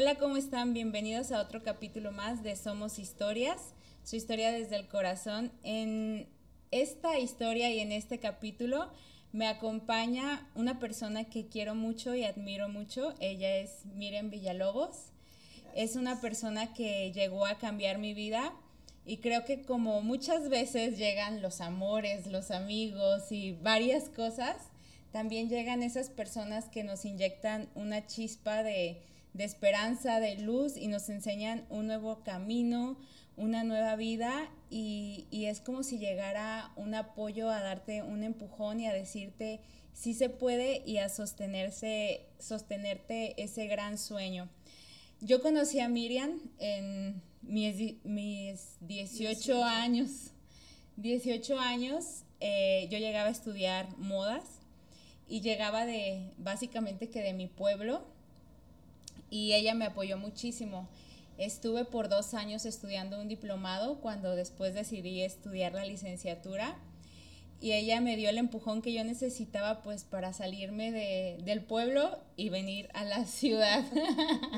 Hola, ¿cómo están? Bienvenidos a otro capítulo más de Somos Historias, su historia desde el corazón. En esta historia y en este capítulo me acompaña una persona que quiero mucho y admiro mucho. Ella es Miriam Villalobos. Es una persona que llegó a cambiar mi vida y creo que como muchas veces llegan los amores, los amigos y varias cosas, también llegan esas personas que nos inyectan una chispa de de esperanza, de luz y nos enseñan un nuevo camino, una nueva vida y, es como si llegara un apoyo a darte un empujón y a decirte sí se puede y a sostenerse, sostenerte ese gran sueño. Yo conocí a Miriam en mis, mis 18, años. 18 años eh, yo llegaba a estudiar modas y llegaba de básicamente que de mi pueblo y ella me apoyó muchísimo. Estuve por dos años estudiando un diplomado cuando después decidí estudiar la licenciatura y ella me dio el empujón que yo necesitaba pues para salirme de, del pueblo y venir a la ciudad.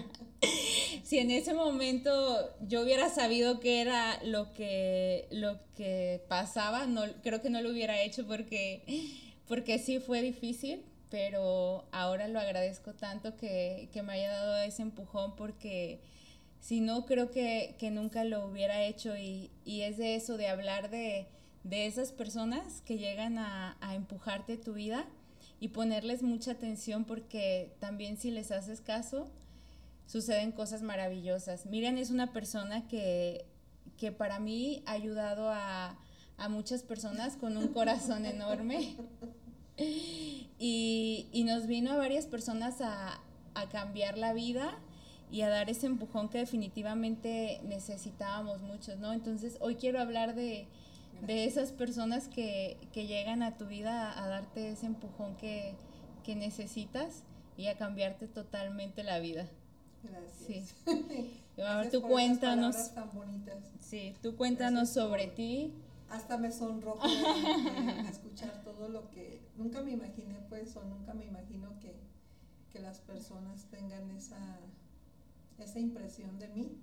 si en ese momento yo hubiera sabido qué era lo que, lo que pasaba, no, creo que no lo hubiera hecho porque, porque sí fue difícil, pero ahora lo agradezco tanto que, me haya dado ese empujón porque si no creo que, nunca lo hubiera hecho y, es de eso, de hablar de, esas personas que llegan a, empujarte tu vida y ponerles mucha atención porque también si les haces caso, suceden cosas maravillosas. Miriam es una persona que, que para mí ha ayudado a, a muchas personas con un corazón enorme. Y, nos vino a varias personas a, cambiar la vida y a dar ese empujón que definitivamente necesitábamos muchos, ¿no? Entonces hoy quiero hablar de, esas personas que, llegan a tu vida a, darte ese empujón que, necesitas y a cambiarte totalmente la vida. Gracias. Sí. A ver, tú cuéntanos. Tan bonitas. Sí, tú cuéntanos sobre ti hasta me sonrojo escuchar todo lo que nunca me imaginé, pues, o nunca me imagino que, que las personas tengan esa, esa impresión de mí,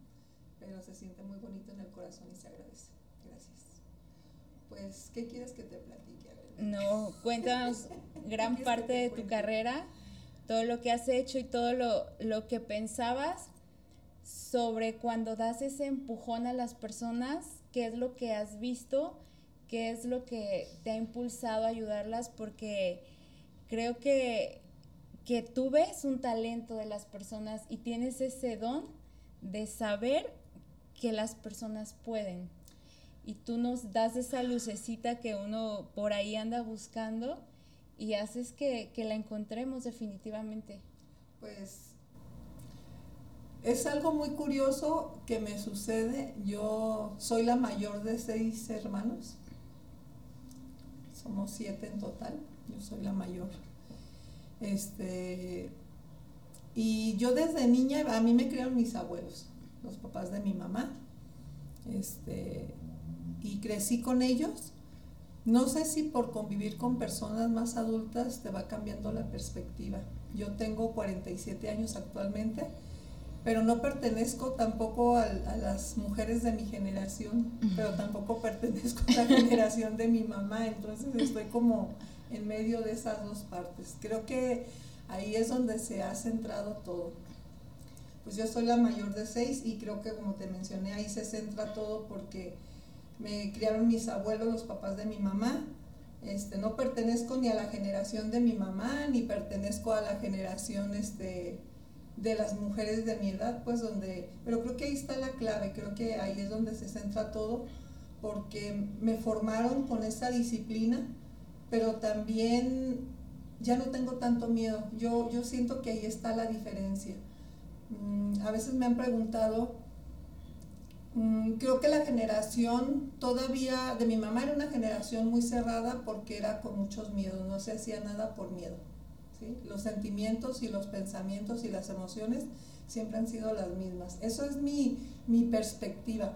pero se siente muy bonito en el corazón y se agradece. Gracias. Pues, ¿qué quieres que te platique? No, cuéntanos gran parte de tu carrera, todo lo que has hecho y todo lo, lo que pensabas sobre cuando das ese empujón a las personas qué es lo que has visto, qué es lo que te ha impulsado a ayudarlas, porque creo que, que tú ves un talento de las personas y tienes ese don de saber que las personas pueden. Y tú nos das esa lucecita que uno por ahí anda buscando y haces que, que la encontremos definitivamente. Pues es algo muy curioso que me sucede. Yo soy la mayor de seis hermanos. Somos siete en total. Yo soy la mayor. Este, y yo desde niña, a mí me criaron mis abuelos, los papás de mi mamá. Este, y crecí con ellos. No sé si por convivir con personas más adultas te va cambiando la perspectiva. Yo tengo 47 años actualmente pero no pertenezco tampoco a, las mujeres de mi generación, pero tampoco pertenezco a la generación de mi mamá, entonces estoy como en medio de esas dos partes. Creo que ahí es donde se ha centrado todo. Pues yo soy la mayor de seis y creo que como te mencioné, ahí se centra todo porque me criaron mis abuelos, los papás de mi mamá. Este, no pertenezco ni a la generación de mi mamá, ni pertenezco a la generación este, de las mujeres de mi edad, pues donde, pero creo que ahí está la clave, creo que ahí es donde se centra todo, porque me formaron con esa disciplina, pero también ya no tengo tanto miedo, yo, yo siento que ahí está la diferencia. Mm, a veces me han preguntado, mm, creo que la generación todavía de mi mamá era una generación muy cerrada porque era con muchos miedos, no se hacía nada por miedo los sentimientos y los pensamientos y las emociones siempre han sido las mismas. Eso es mi, perspectiva.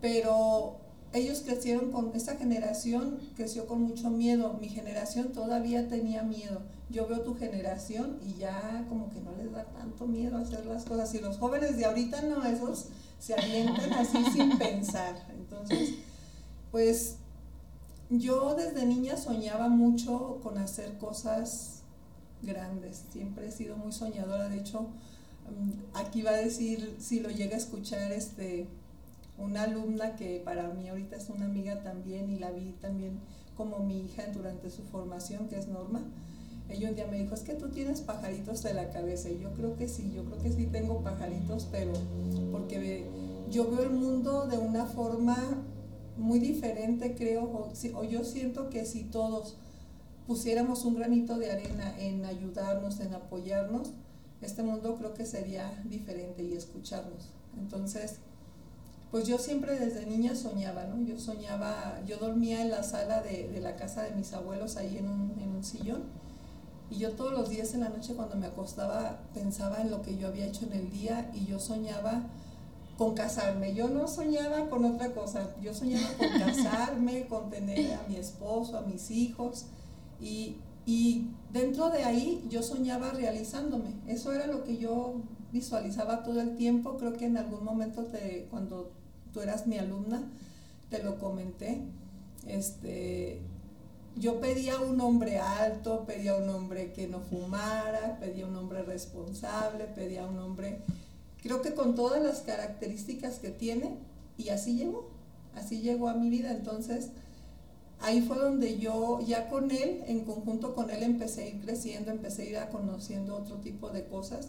Pero ellos crecieron con, esta generación creció con mucho miedo, mi generación todavía tenía miedo. Yo veo tu generación y ya como que no les da tanto miedo hacer las cosas. Y los jóvenes de ahorita no, esos se avientan así sin pensar. Entonces, pues yo desde niña soñaba mucho con hacer cosas grandes, siempre he sido muy soñadora, de hecho, mm, aquí va a decir, si lo llega a escuchar, este, una alumna que para mí ahorita es una amiga también y la vi también como mi hija durante su formación, que es Norma. Ella un día me dijo, es que tú tienes pajaritos de la cabeza. Y yo creo que sí, yo creo que sí tengo pajaritos, pero porque yo veo el mundo de una forma muy diferente, creo, o, o yo siento que si todos pusiéramos un granito de arena en ayudarnos, en apoyarnos, este mundo creo que sería diferente y escucharnos. Entonces, pues yo siempre desde niña soñaba, ¿no? Yo soñaba, yo dormía en la sala de, la casa de mis abuelos ahí en un, en un, sillón y yo todos los días en la noche cuando me acostaba pensaba en lo que yo había hecho en el día y yo soñaba con casarme. Yo no soñaba con otra cosa, yo soñaba con casarme, con tener a mi esposo, a mis hijos y, y dentro de ahí yo soñaba realizándome. Eso era lo que yo visualizaba todo el tiempo. Creo que en algún momento te, cuando tú eras mi alumna, te lo comenté. Este, yo pedía un hombre alto, pedía un hombre que no fumara, pedía un hombre responsable, pedía un hombre, creo que con todas las características que tiene, y así llegó, así llegó a mi vida. Entonces, ahí fue donde yo, ya con él, en conjunto con él, empecé a ir creciendo, empecé a ir a conociendo otro tipo de cosas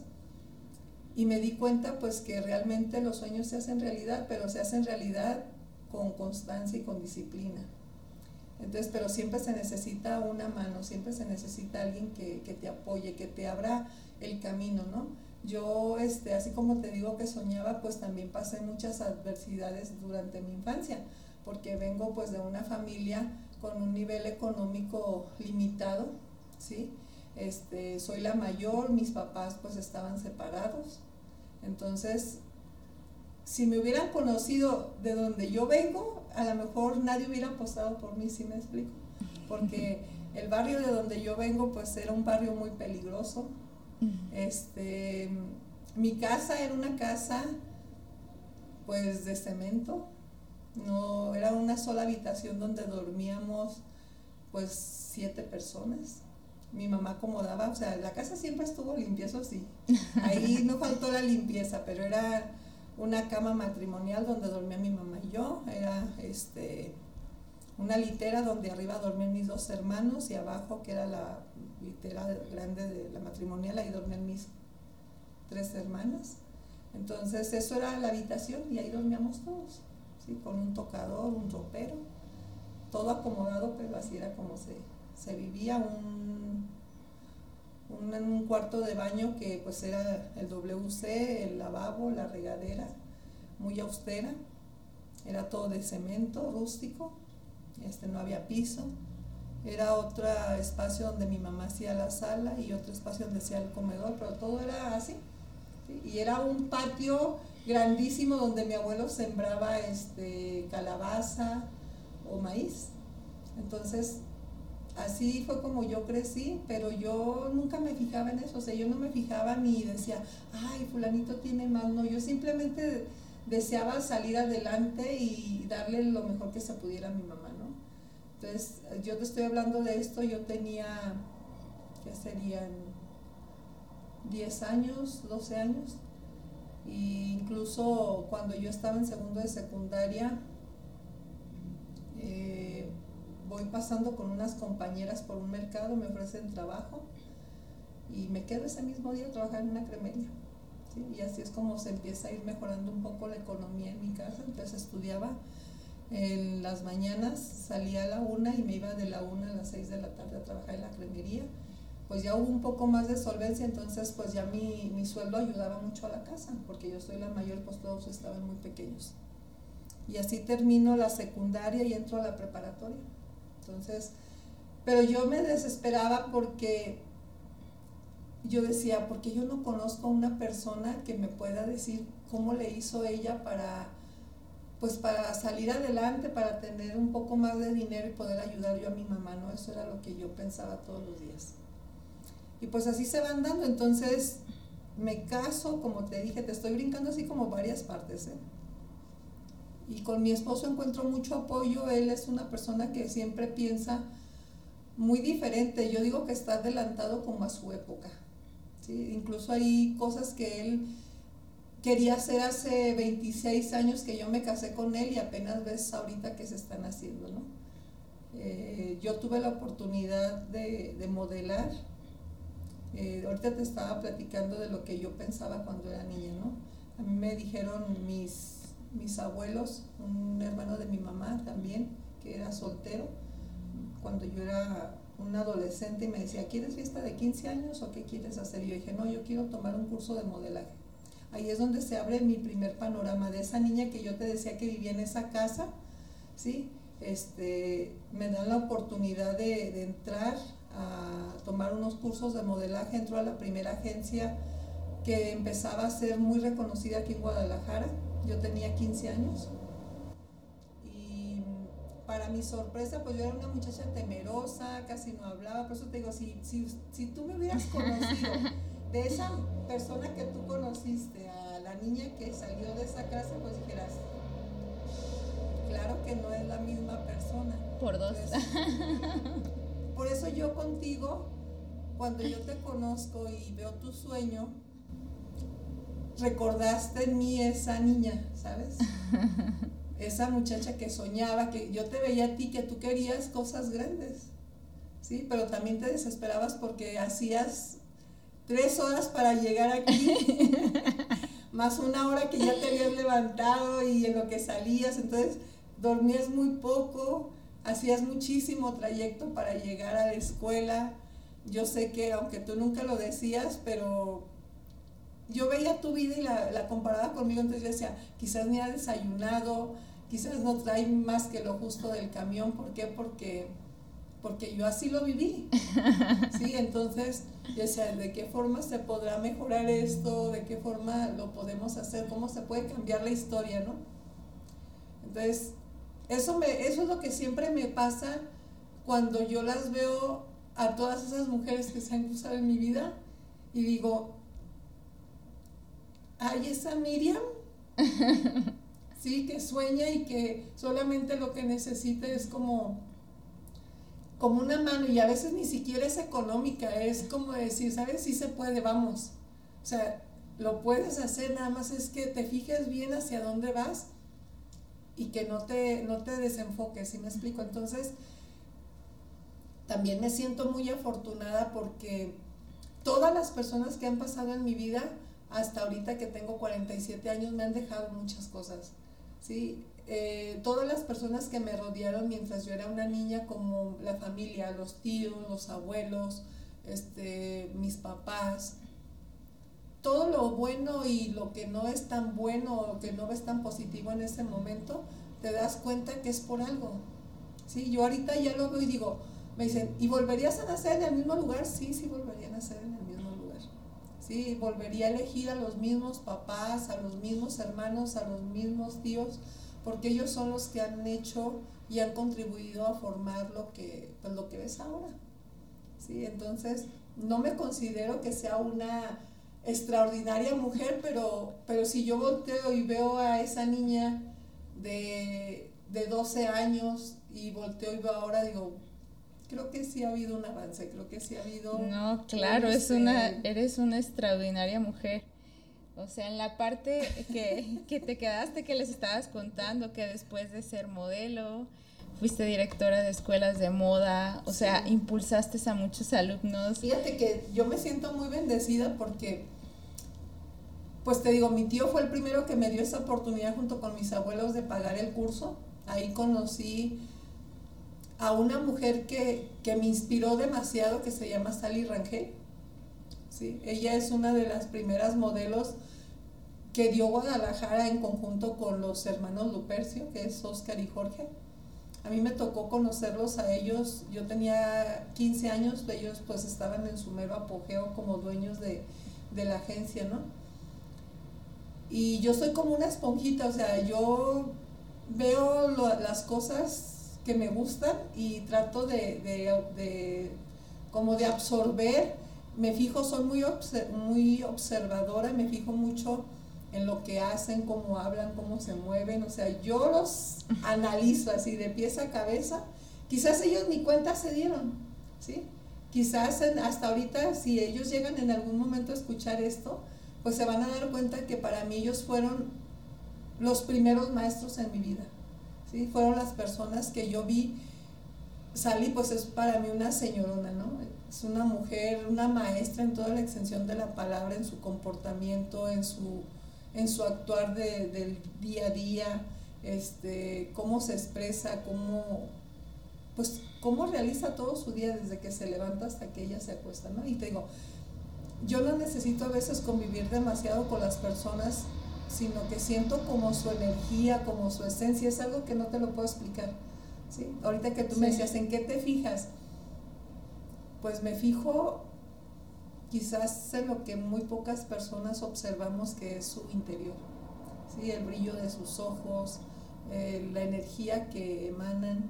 y me di cuenta pues que realmente los sueños se hacen realidad, pero se hacen realidad con constancia y con disciplina. Entonces, pero siempre se necesita una mano, siempre se necesita alguien que, que, te apoye, que te abra el camino, ¿no? Yo, este, así como te digo que soñaba, pues también pasé muchas adversidades durante mi infancia, porque vengo pues de una familia con un nivel económico limitado, ¿sí? Este, soy la mayor, mis papás pues estaban separados, entonces, si me hubieran conocido de donde yo vengo, a lo mejor nadie hubiera apostado por mí, si me explico. Porque el barrio de donde yo vengo, pues era un barrio muy peligroso. Este, mi casa era una casa, pues de cemento. No, era una sola habitación donde dormíamos, pues siete personas mi mamá acomodaba, o sea, la casa siempre estuvo limpia, eso sí. Ahí no faltó la limpieza, pero era una cama matrimonial donde dormía mi mamá y yo, era este una litera donde arriba dormían mis dos hermanos y abajo, que era la litera grande de la matrimonial, ahí dormían mis tres hermanas. Entonces eso era la habitación y ahí dormíamos todos, ¿sí? con un tocador, un ropero, todo acomodado, pero así era como se, se vivía un, un, cuarto de baño que pues era el WC, el lavabo, la regadera, muy austera, era todo de cemento rústico, este, no había piso, era otro espacio donde mi mamá hacía la sala y otro espacio donde hacía el comedor, pero todo era así. Y era un patio grandísimo donde mi abuelo sembraba este, calabaza o maíz. Entonces así fue como yo crecí, pero yo nunca me fijaba en eso, o sea, yo no me fijaba ni decía, ay, fulanito tiene más, no, yo simplemente deseaba salir adelante y darle lo mejor que se pudiera a mi mamá, ¿no? Entonces, yo te estoy hablando de esto, yo tenía, ¿qué serían? 10 años, 12 años, incluso cuando yo estaba en segundo de secundaria, eh, voy pasando con unas compañeras por un mercado, me ofrecen trabajo y me quedo ese mismo día a trabajar en una cremería. Y así es como se empieza a ir mejorando un poco la economía en mi casa. Entonces estudiaba en las mañanas, salía a la una y me iba de la una a las seis de la tarde a trabajar en la cremería. Pues ya hubo un poco más de solvencia, entonces pues ya mi, mi sueldo ayudaba mucho a la casa, porque yo soy la mayor, pues todos estaban muy pequeños. Y así termino la secundaria y entro a la preparatoria. Entonces, pero yo me desesperaba porque yo decía, porque yo no conozco a una persona que me pueda decir cómo le hizo ella para pues para salir adelante, para tener un poco más de dinero y poder ayudar yo a mi mamá, ¿no? Eso era lo que yo pensaba todos los días. Y pues así se van dando, entonces me caso, como te dije, te estoy brincando así como varias partes, ¿eh? Y con mi esposo encuentro mucho apoyo, él es una persona que siempre piensa muy diferente, yo digo que está adelantado como a su época, ¿sí? Incluso hay cosas que él quería hacer hace 26 años que yo me casé con él y apenas ves ahorita que se están haciendo, ¿no? Eh, yo tuve la oportunidad de, modelar. Eh, ahorita te estaba platicando de lo que yo pensaba cuando era niña, ¿no? A mí me dijeron mis, mis abuelos, un hermano de mi mamá también, que era soltero, cuando yo era un adolescente y me decía, ¿quieres fiesta de 15 años o qué quieres hacer? Y yo dije, no, yo quiero tomar un curso de modelaje ahí es donde se abre mi primer panorama de esa niña que yo te decía que vivía en esa casa, ¿sí? Este, me dan la oportunidad de, entrar a tomar unos cursos de modelaje, entro a la primera agencia que empezaba a ser muy reconocida aquí en Guadalajara, yo tenía 15 años y para mi sorpresa pues yo era una muchacha temerosa, casi no hablaba, por eso te digo, si, si, si tú me hubieras conocido de esa persona que tú conociste a la niña que salió de esa casa, pues dijeras, claro que no es la misma persona. Por dos. por eso yo contigo, cuando yo te conozco y veo tu sueño, recordaste en mí esa niña, ¿sabes? Esa muchacha que soñaba, que yo te veía a ti, que tú querías cosas grandes, ¿sí? Pero también te desesperabas porque hacías tres horas para llegar aquí, más una hora que ya te habías levantado y en lo que salías, entonces dormías muy poco, hacías muchísimo trayecto para llegar a la escuela. Yo sé que aunque tú nunca lo decías, pero yo veía tu vida y la, la comparaba conmigo, entonces yo decía, quizás ni ha desayunado, quizás no trae más que lo justo del camión, ¿por qué? Porque porque yo así lo viví. ¿sí? Entonces, yo decía, ¿de qué forma se podrá mejorar esto? ¿De qué forma lo podemos hacer? ¿Cómo se puede cambiar la historia? ¿no? Entonces, eso, me, eso es lo que siempre me pasa cuando yo las veo a todas esas mujeres que se han cruzado en mi vida y digo, hay esa Miriam, sí, que sueña y que solamente lo que necesita es como como una mano y a veces ni siquiera es económica, es como decir, ¿sabes? Sí se puede, vamos. O sea, lo puedes hacer, nada más es que te fijes bien hacia dónde vas y que no te, no te desenfoques, ¿sí me explico? Entonces, también me siento muy afortunada porque todas las personas que han pasado en mi vida, hasta ahorita que tengo 47 años, me han dejado muchas cosas, ¿sí? Eh, todas las personas que me rodearon mientras yo era una niña, como la familia, los tíos, los abuelos, este, mis papás, todo lo bueno y lo que no es tan bueno o que no ves tan positivo en ese momento, te das cuenta que es por algo. ¿sí? Yo ahorita ya lo veo y digo, me dicen, ¿y volverías a nacer en el mismo lugar? Sí, sí, volvería a nacer en el mismo lugar. Sí, volvería a elegir a los mismos papás, a los mismos hermanos, a los mismos tíos porque ellos son los que han hecho y han contribuido a formar lo que, pues, lo que ves ahora. ¿sí? Entonces, no me considero que sea una extraordinaria mujer, pero, pero si yo volteo y veo a esa niña de, de 12 años y volteo y veo ahora, digo, creo que sí ha habido un avance, creo que sí ha habido... No, claro, es una, este eres una extraordinaria mujer. O sea, en la parte que, te quedaste, que les estabas contando, que después de ser modelo, fuiste directora de escuelas de moda, o sea, impulsaste a muchos alumnos. Fíjate que yo me siento muy bendecida porque, pues te digo, mi tío fue el primero que me dio esa oportunidad junto con mis abuelos de pagar el curso. Ahí conocí a una mujer que, que me inspiró demasiado, que se llama Sally Rangel. ¿sí? Ella es una de las primeras modelos que dio Guadalajara en conjunto con los hermanos Lupercio, que es Oscar y Jorge. A mí me tocó conocerlos a ellos, yo tenía 15 años, ellos pues estaban en su mero apogeo como dueños de, la agencia, ¿no? Y yo soy como una esponjita, o sea, yo veo las cosas que me gustan y trato de, de, como de absorber, me fijo, soy muy, muy observadora, me fijo mucho en lo que hacen, cómo hablan, cómo se mueven, o sea, yo los analizo así de pies a cabeza, quizás ellos ni cuenta se dieron, ¿sí? Quizás hasta ahorita, si ellos llegan en algún momento a escuchar esto, pues se van a dar cuenta que para mí ellos fueron los primeros maestros en mi vida, ¿sí? Fueron las personas que yo vi, Sally pues es para mí una señorona, ¿no? Es una mujer, una maestra en toda la extensión de la palabra, en su comportamiento, en su en su actuar del día a día, este, cómo se expresa, cómo, pues, cómo realiza todo su día desde que se levanta hasta que ella se acuesta, ¿no? Y te digo, yo no necesito a veces convivir demasiado con las personas, sino que siento como su energía, como su esencia, es algo que no te lo puedo explicar, ¿sí? Ahorita que tú me decías, ¿en qué te fijas? Pues me fijo quizás en lo que muy pocas personas observamos que es su interior, ¿sí? el brillo de sus ojos, eh, la energía que emanan.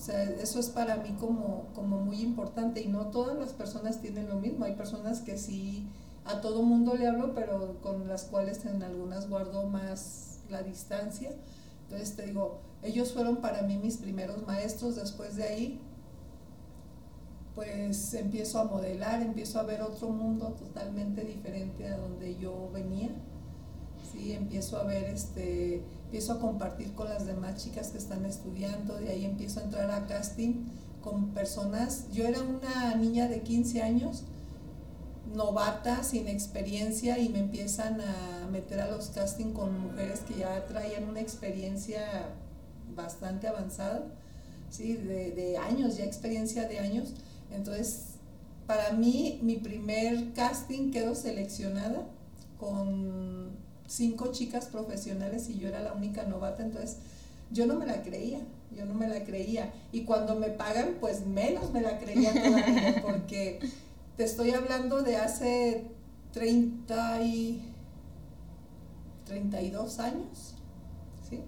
O sea, eso es para mí como, como muy importante y no todas las personas tienen lo mismo. Hay personas que sí, a todo mundo le hablo, pero con las cuales en algunas guardo más la distancia. Entonces te digo, ellos fueron para mí mis primeros maestros. Después de ahí pues empiezo a modelar, empiezo a ver otro mundo totalmente diferente a donde yo venía. Sí, empiezo a ver, este, empiezo a compartir con las demás chicas que están estudiando, de ahí empiezo a entrar a casting con personas. Yo era una niña de 15 años, novata, sin experiencia, y me empiezan a meter a los casting con mujeres que ya traían una experiencia bastante avanzada, ¿sí? de, de años, ya experiencia de años entonces, para mí, mi primer casting quedó seleccionada con cinco chicas profesionales y yo era la única novata, entonces yo no me la creía, yo no me la creía. Y cuando me pagan, pues menos me la creía todavía, porque te estoy hablando de hace 30 y 32 años, ¿sí?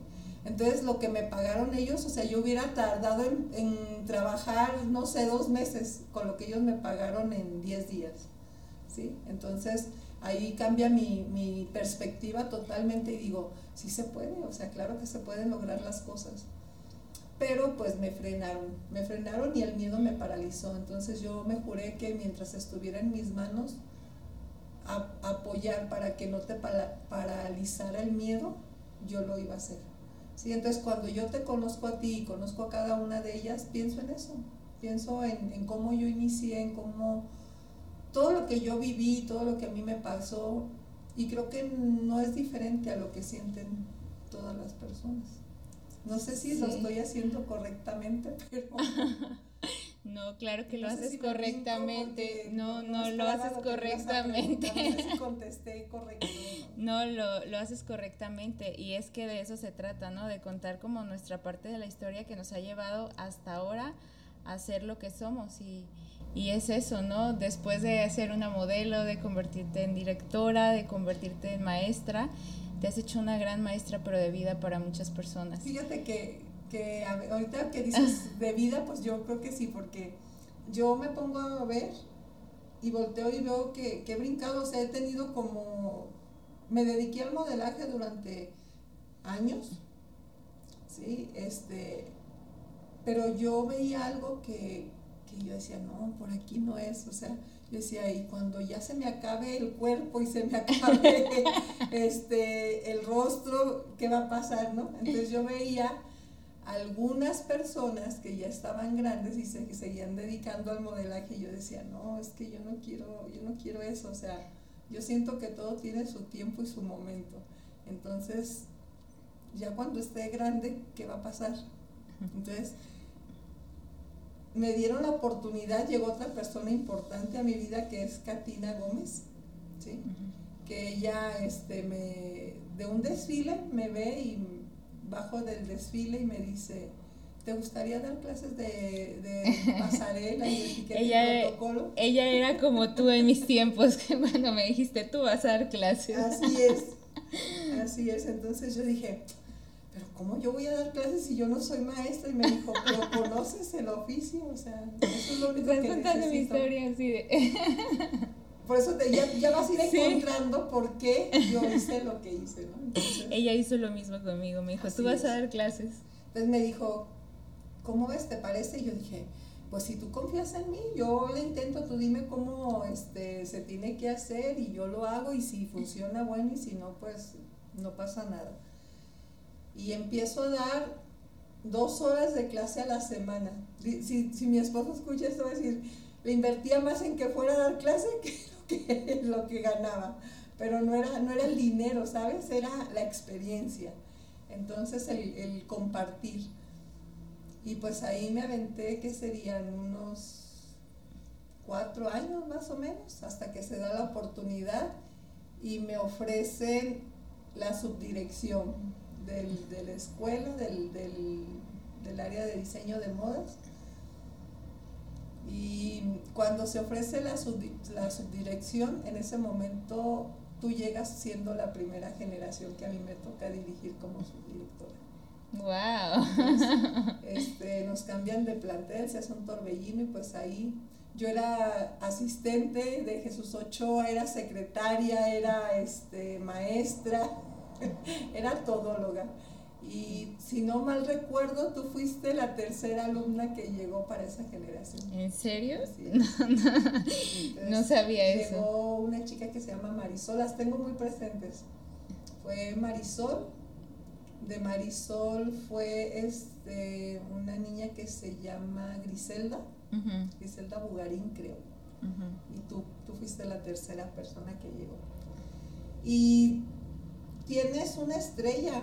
Entonces lo que me pagaron ellos, o sea, yo hubiera tardado en, trabajar, no sé, dos meses con lo que ellos me pagaron en 10 días. ¿sí? Entonces ahí cambia mi, mi, perspectiva totalmente y digo, sí se puede, o sea, claro que se pueden lograr las cosas. Pero pues me frenaron, me frenaron y el miedo me paralizó. Entonces yo me juré que mientras estuviera en mis manos, apoyar para que no te paralizara el miedo, yo lo iba a hacer. ¿sí? Entonces cuando yo te conozco a ti y conozco a cada una de ellas, pienso en eso, pienso en, cómo yo inicié, en cómo todo lo que yo viví, todo lo que a mí me pasó, y creo que no es diferente a lo que sienten todas las personas. No sé si lo estoy haciendo correctamente, pero... No, claro que lo haces correctamente. No, no, lo haces correctamente. No contesté correctamente. No, lo, lo haces correctamente. Y es que de eso se trata, ¿no? De contar como nuestra parte de la historia que nos ha llevado hasta ahora a ser lo que somos. Y, y es eso, ¿no? Después de ser una modelo, de convertirte en directora, de convertirte en maestra, te has hecho una gran maestra, pero de vida para muchas personas. Fíjate que que ahorita que dices de vida, pues yo creo que sí, porque yo me pongo a ver y volteo y veo que, que he brincado, o sea, he tenido como, me dediqué al modelaje durante años, ¿sí? Este, pero yo veía algo que, que yo decía, no, por aquí no es, o sea, yo decía, y cuando ya se me acabe el cuerpo y se me acabe este, el rostro, ¿qué va a pasar, no? Entonces yo veía algunas personas que ya estaban grandes y se seguían dedicando al modelaje, yo decía, no, es que yo no quiero, yo no quiero eso, o sea, yo siento que todo tiene su tiempo y su momento. Entonces, ya cuando esté grande, ¿qué va a pasar? Entonces, me dieron la oportunidad, llegó otra persona importante a mi vida que es Katina Gómez, ¿sí? que ella este, me, de un desfile me ve y bajo del desfile y me dice, ¿te gustaría dar clases de, de pasarela y etiqueta ella, protocolo? Ella era como tú en mis tiempos, que cuando me dijiste, tú vas a dar clases. Así es, así es. Entonces yo dije, pero ¿cómo yo voy a dar clases si yo no soy maestra? Y me dijo, pero conoces el oficio, o sea, eso es lo único Estás que contando mi necesito. historia así de... Por eso te, ya, ya vas a ir Sí. encontrando por qué yo hice lo que hice, ¿no? Entonces, Ella hizo lo mismo conmigo, me dijo, tú vas a dar clases. entonces me dijo, ¿cómo ves? ¿Te parece? Y yo dije, pues si tú confías en mí, yo le intento, tú dime cómo este, se tiene que hacer y yo lo hago y si funciona, bueno, y si no, pues no pasa nada. Y empiezo a dar dos horas de clase a la semana. Si, si mi esposo escucha esto, va a decir, le invertía más en que fuera a dar clase que lo que, lo que ganaba. Pero no era, no era el dinero, ¿sabes? Era la experiencia. Entonces el, el compartir. Y pues ahí me aventé que serían unos cuatro años más o menos, hasta que se da la oportunidad y me ofrecen la subdirección del- de la escuela, del, del- del área de diseño de modas. Y cuando se ofrece la, subdi- la subdirección, en ese momento tú llegas siendo la primera generación que a mí me toca dirigir como subdirectora. Wow. Este, nos cambian de plantel, se hace un torbellino y pues ahí yo era asistente de Jesús Ochoa, era secretaria, era este, maestra, era todóloga. Y si no mal recuerdo, tú fuiste la tercera alumna que llegó para esa generación. ¿En serio? Así es. Entonces, No sabía eso. Llegó una chica que se llama Marisol, las tengo muy presentes. Fue Marisol. De Marisol fue este, una niña que se llama Griselda, Griselda Bugarín creo. ujú. Y tú, tú fuiste la tercera persona que llegó. Y tienes una estrella,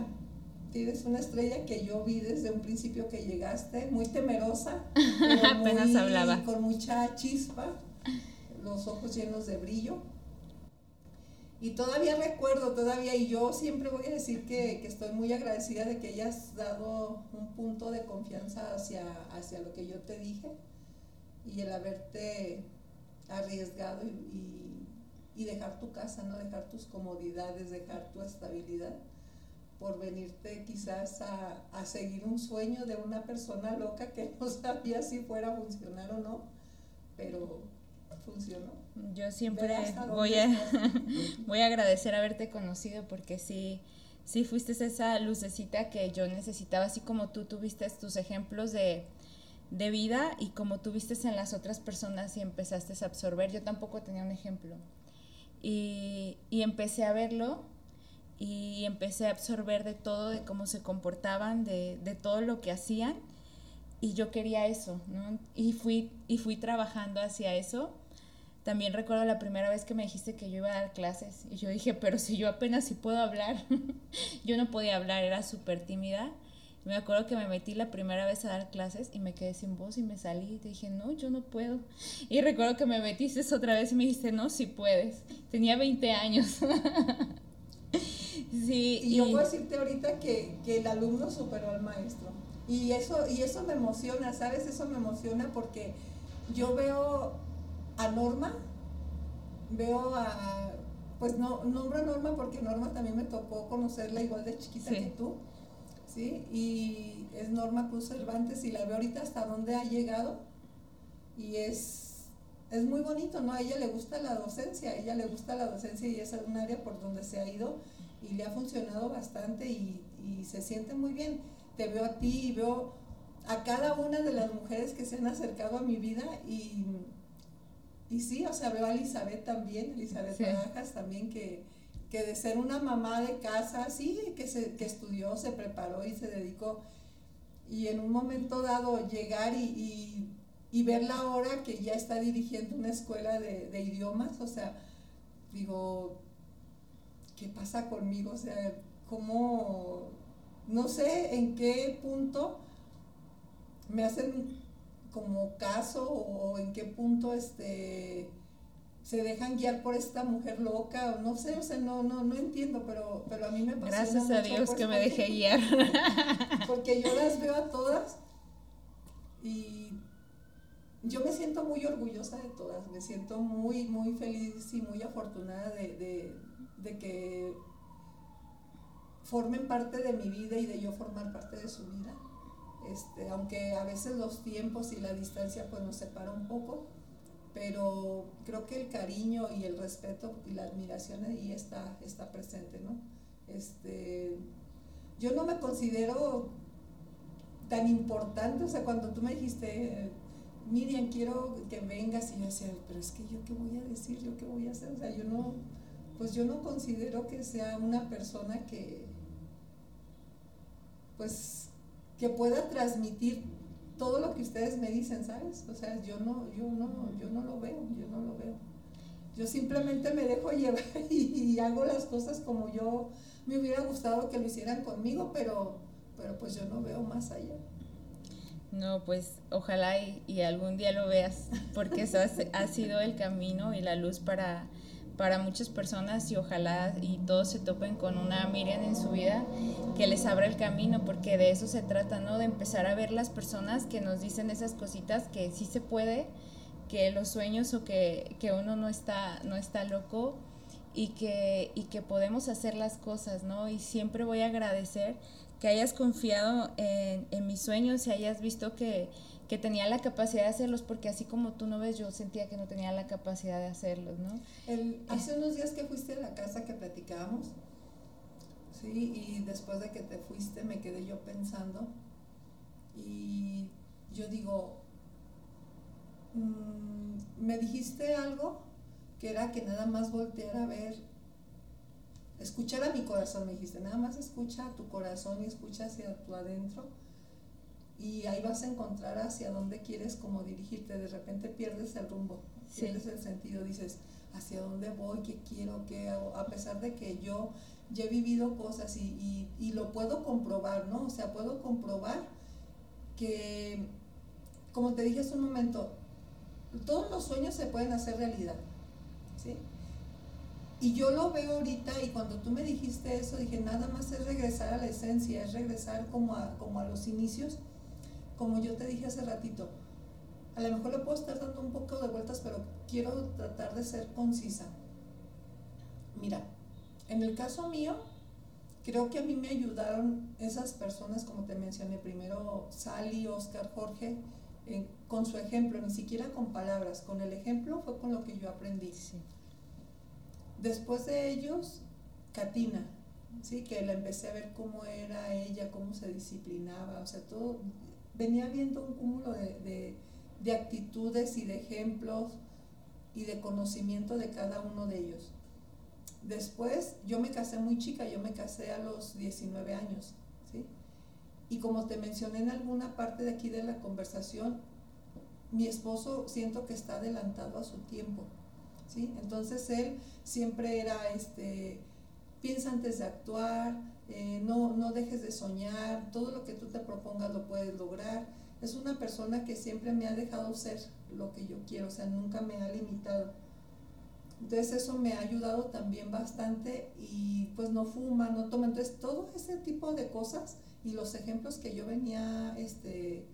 tienes una estrella que yo vi desde un principio que llegaste, muy temerosa, pero Apenas muy- hablaba. con mucha chispa, los ojos llenos de brillo. Y todavía recuerdo, todavía, y yo siempre voy a decir que, que estoy muy agradecida de que hayas dado un punto de confianza hacia, hacia lo que yo te dije y el haberte arriesgado y, y- y dejar tu casa, ¿no? Dejar tus comodidades, dejar tu estabilidad por venirte quizás a, a seguir un sueño de una persona loca que no sabía si fuera a funcionar o no, pero funcionó. Yo siempre voy a, voy a agradecer haberte conocido porque sí, sí fuiste esa lucecita que yo necesitaba, así como tú tuviste tus ejemplos de, de vida y como tuviste en las otras personas y empezaste a absorber. Yo tampoco tenía un ejemplo. Y, y empecé a verlo y empecé a absorber de todo, de cómo se comportaban, de, de todo lo que hacían. Y yo quería eso, ¿no? Y fui, y fui trabajando hacia eso. También recuerdo la primera vez que me dijiste que yo iba a dar clases y yo dije, pero si yo apenas si puedo hablar, yo no podía hablar, era súper tímida. Me acuerdo que me metí la primera vez a dar clases y me quedé sin voz y me salí y te dije, no, yo no puedo. Y recuerdo que me metiste otra vez y me dijiste, no, sí puedes. Tenía 20 años. sí, Y yo puedo decirte ahorita que, que el alumno superó al maestro. Y eso, y eso me emociona, ¿sabes? Eso me emociona porque yo veo a Norma, veo a, pues no, nombro a Norma porque Norma también me tocó conocerla igual de chiquita Sí. que tú, ¿sí? Y es Norma Cruz Cervantes y la veo ahorita hasta dónde ha llegado y es, es muy bonito, ¿no? A ella le gusta la docencia, a ella le gusta la docencia y es un área por donde se ha ido y le ha funcionado bastante y, y se siente muy bien. Te veo a ti y veo a cada una de las mujeres que se han acercado a mi vida y, y sí, o sea, veo a Elizabeth también, Elizabeth Sí. Barajas también que, que de ser una mamá de casa, sí, que, se, que estudió, se preparó y se dedicó y en un momento dado llegar y, y, y verla ahora que ya está dirigiendo una escuela de idiomas, o sea, digo, ¿qué pasa conmigo? O sea, ¿cómo, no sé en qué punto me hacen como caso o en qué punto este se dejan guiar por esta mujer loca o no sé, o sea, no, no, no entiendo, pero, pero a mí me apasiona Gracias a Dios pues, que me dejé guiar. porque yo las veo a todas y yo me siento muy orgullosa de todas, me siento muy, muy feliz y muy afortunada de, de- de que formen parte de mi vida y de yo formar parte de su vida. Este, aunque a veces los tiempos y la distancia pues nos separa un poco, pero creo que el cariño y el respeto y la admiración ahí está, está presente, ¿no? Este, yo no me considero tan importante, o sea, cuando tú me dijiste, Miriam, quiero que vengas, y yo decía, pero es que yo qué voy a decir, yo qué voy a hacer, o sea, yo no, pues yo no considero que sea una persona que, pues, que pueda transmitir todo lo que ustedes me dicen, ¿sabes? O sea, yo no, yo no, yo no lo veo, yo no lo veo. Yo simplemente me dejo llevar y, hago las cosas como yo me hubiera gustado que lo hicieran conmigo, pero, pero pues yo no veo más allá. No, pues ojalá y, algún día lo veas, porque eso ha, sido el camino y la luz para, para muchas personas y ojalá y todos se topen con una Miriam en su vida que les abra el camino, porque de eso se trata, ¿no? De empezar a ver las personas que nos dicen esas cositas que sí se puede, que los sueños o que, que uno no está, no está loco y que, y que podemos hacer las cosas, ¿no? Y siempre voy a agradecer que hayas confiado en, en mis sueños y hayas visto que, que, tenía la capacidad de hacerlos, porque así como tú no ves, yo sentía que no tenía la capacidad de hacerlos, ¿no? El, hace unos días que fuiste a la casa que platicábamos, sí, y después de que te fuiste me quedé yo pensando y yo digo, mmm, me dijiste algo que era que nada más voltear a ver escuchar a mi corazón, me dijiste, nada más escucha a tu corazón y escucha hacia tu adentro y ahí vas a encontrar hacia dónde quieres como dirigirte, de repente pierdes el rumbo, pierdes el sentido, dices, hacia dónde voy, qué quiero, qué hago, a pesar de que yo ya he vivido cosas y, y lo puedo comprobar, ¿no? O sea, puedo comprobar que, como te dije hace un momento, todos los sueños se pueden hacer realidad, ¿sí? Y yo lo veo ahorita y cuando tú me dijiste eso, dije, nada más es regresar a la esencia, es regresar como a, como a los inicios, como yo te dije hace ratito. A lo mejor le puedo estar dando un poco de vueltas, pero quiero tratar de ser concisa. Mira, en el caso mío, creo que a mí me ayudaron esas personas, como te mencioné primero, Sally, Oscar, Jorge, con su ejemplo, ni siquiera con palabras, con el ejemplo fue con lo que yo aprendí. Sí. Después de ellos, Katina, ¿sí? que la empecé a ver cómo era ella, cómo se disciplinaba, o sea, todo, venía viendo un cúmulo de, actitudes y de ejemplos y de conocimiento de cada uno de ellos. Después, yo me casé muy chica, yo me casé a los 19 años, ¿sí? Y como te mencioné en alguna parte de aquí de la conversación, mi esposo siento que está adelantado a su tiempo. Entonces él siempre era, este, piensa antes de actuar, eh, no, no dejes de soñar, todo lo que tú te propongas lo puedes lograr. Es una persona que siempre me ha dejado ser lo que yo quiero, o sea, nunca me ha limitado. Entonces eso me ha ayudado también bastante y pues no fuma, no toma. Entonces todo ese tipo de cosas y los ejemplos que yo venía este,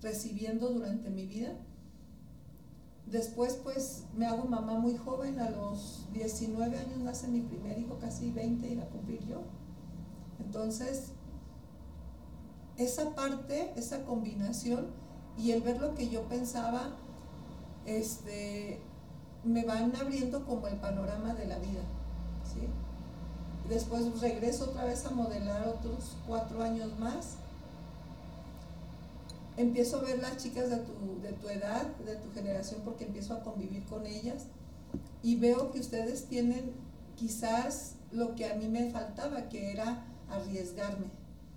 recibiendo durante mi vida, Después pues me hago mamá muy joven, a los 19 años nace mi primer hijo, casi 20 iba a cumplir yo. Entonces, esa parte, esa combinación y el ver lo que yo pensaba, este, me van abriendo como el panorama de la vida. ¿sí? Después regreso otra vez a modelar otros cuatro años más empiezo a ver las chicas de tu, de tu edad, de tu generación, porque empiezo a convivir con ellas y veo que ustedes tienen quizás lo que a mí me faltaba, que era arriesgarme,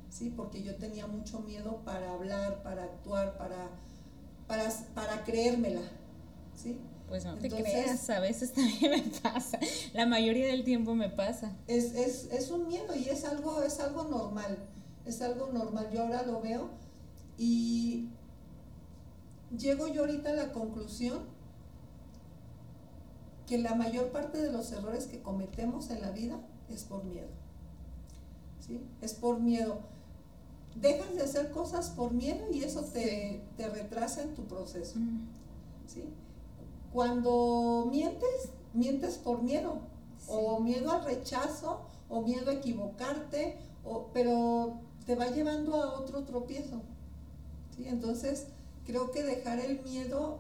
¿sí? Porque yo tenía mucho miedo para hablar, para actuar, para, para, para creérmela, ¿sí? Pues no te creas, a veces también me pasa, la mayoría del tiempo me pasa. Es, es, es un miedo y es algo, es algo normal, es algo normal, yo ahora lo veo y llego yo ahorita a la conclusión que la mayor parte de los errores que cometemos en la vida es por miedo. ¿Sí? Es por miedo. Dejas de hacer cosas por miedo y eso te, retrasa en tu proceso. ¿Sí? Cuando mientes, mientes por miedo. O miedo al rechazo, o miedo a equivocarte, o, pero te va llevando a otro tropiezo. ¿sí? Entonces, creo que dejar el miedo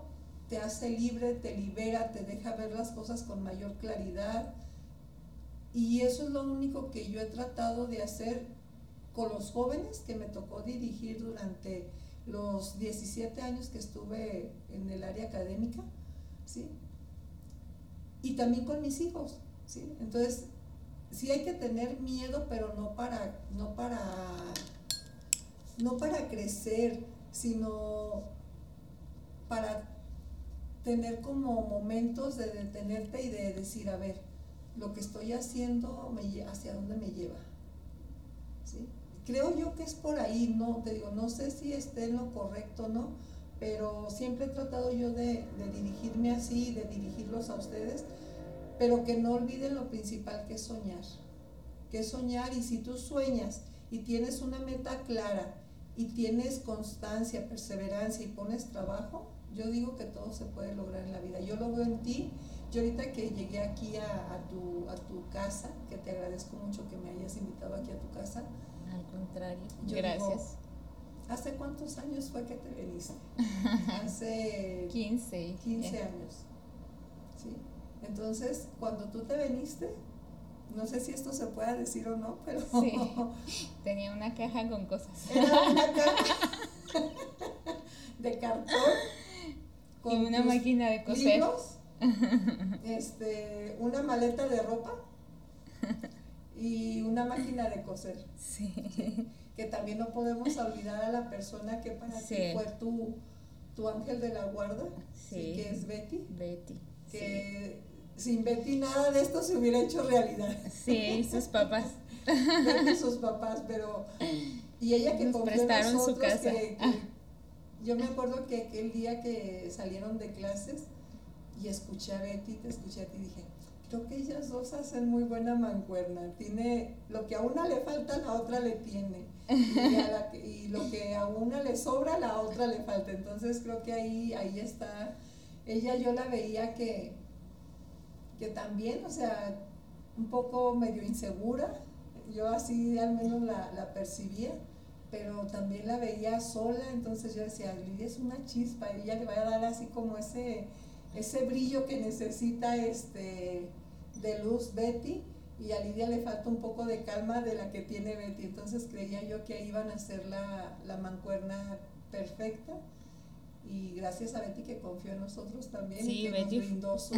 te hace libre, te libera, te deja ver las cosas con mayor claridad. Y eso es lo único que yo he tratado de hacer con los jóvenes que me tocó dirigir durante los 17 años que estuve en el área académica, ¿sí? Y también con mis hijos, ¿sí? Entonces, sí hay que tener miedo, pero no para, no para, no para crecer, sino para tener como momentos de detenerte y de decir, a ver, lo que estoy haciendo, me, ¿hacia dónde me lleva? ¿Sí? Creo yo que es por ahí, no, te digo, no sé si esté en lo correcto no, pero siempre he tratado yo de, de dirigirme así, de dirigirlos a ustedes, pero que no olviden lo principal que es soñar, que es soñar y si tú sueñas y tienes una meta clara y tienes constancia, perseverancia y pones trabajo, yo digo que todo se puede lograr en la vida. Yo lo veo en ti. Yo ahorita que llegué aquí a, tu, a tu casa, que te agradezco mucho que me hayas invitado aquí a tu casa. Al contrario, gracias. ¿Hace cuántos años fue que te viniste? Hace 15. 15 años. ¿Sí? Entonces, cuando tú te viniste, no sé si esto se puede decir o no, pero... Sí, tenía una caja con cosas. Era una caja de cartón y una máquina de coser. Este, una maleta de ropa y una máquina de coser. Sí. Que también no podemos olvidar a la persona que para ti fue tu, tu ángel de la guarda, sí. que es Betty. Betty. Que sin Betty nada de esto se hubiera hecho realidad. Sí, sus papás. Betty sus papás, pero... Y ella que Nos prestaron su casa. Ah. Yo me acuerdo que aquel día que salieron de clases y escuché a Betty, te escuché a ti y dije, creo que ellas dos hacen muy buena mancuerna. Tiene lo que a una le falta, la otra le tiene. Y, lo que a una le sobra, la otra le falta. Entonces creo que ahí, ahí está. Ella yo la veía que, que también, o sea, un poco medio insegura. Yo así al menos la, la percibía pero también la veía sola, entonces yo decía, Lidia es una chispa, ella le va a dar así como ese, ese brillo que necesita este, de luz Betty, y a Lidia le falta un poco de calma de la que tiene Betty, entonces creía yo que ahí iban a ser la, la mancuerna perfecta y gracias a Betty que confió en nosotros también y que nos brindó su,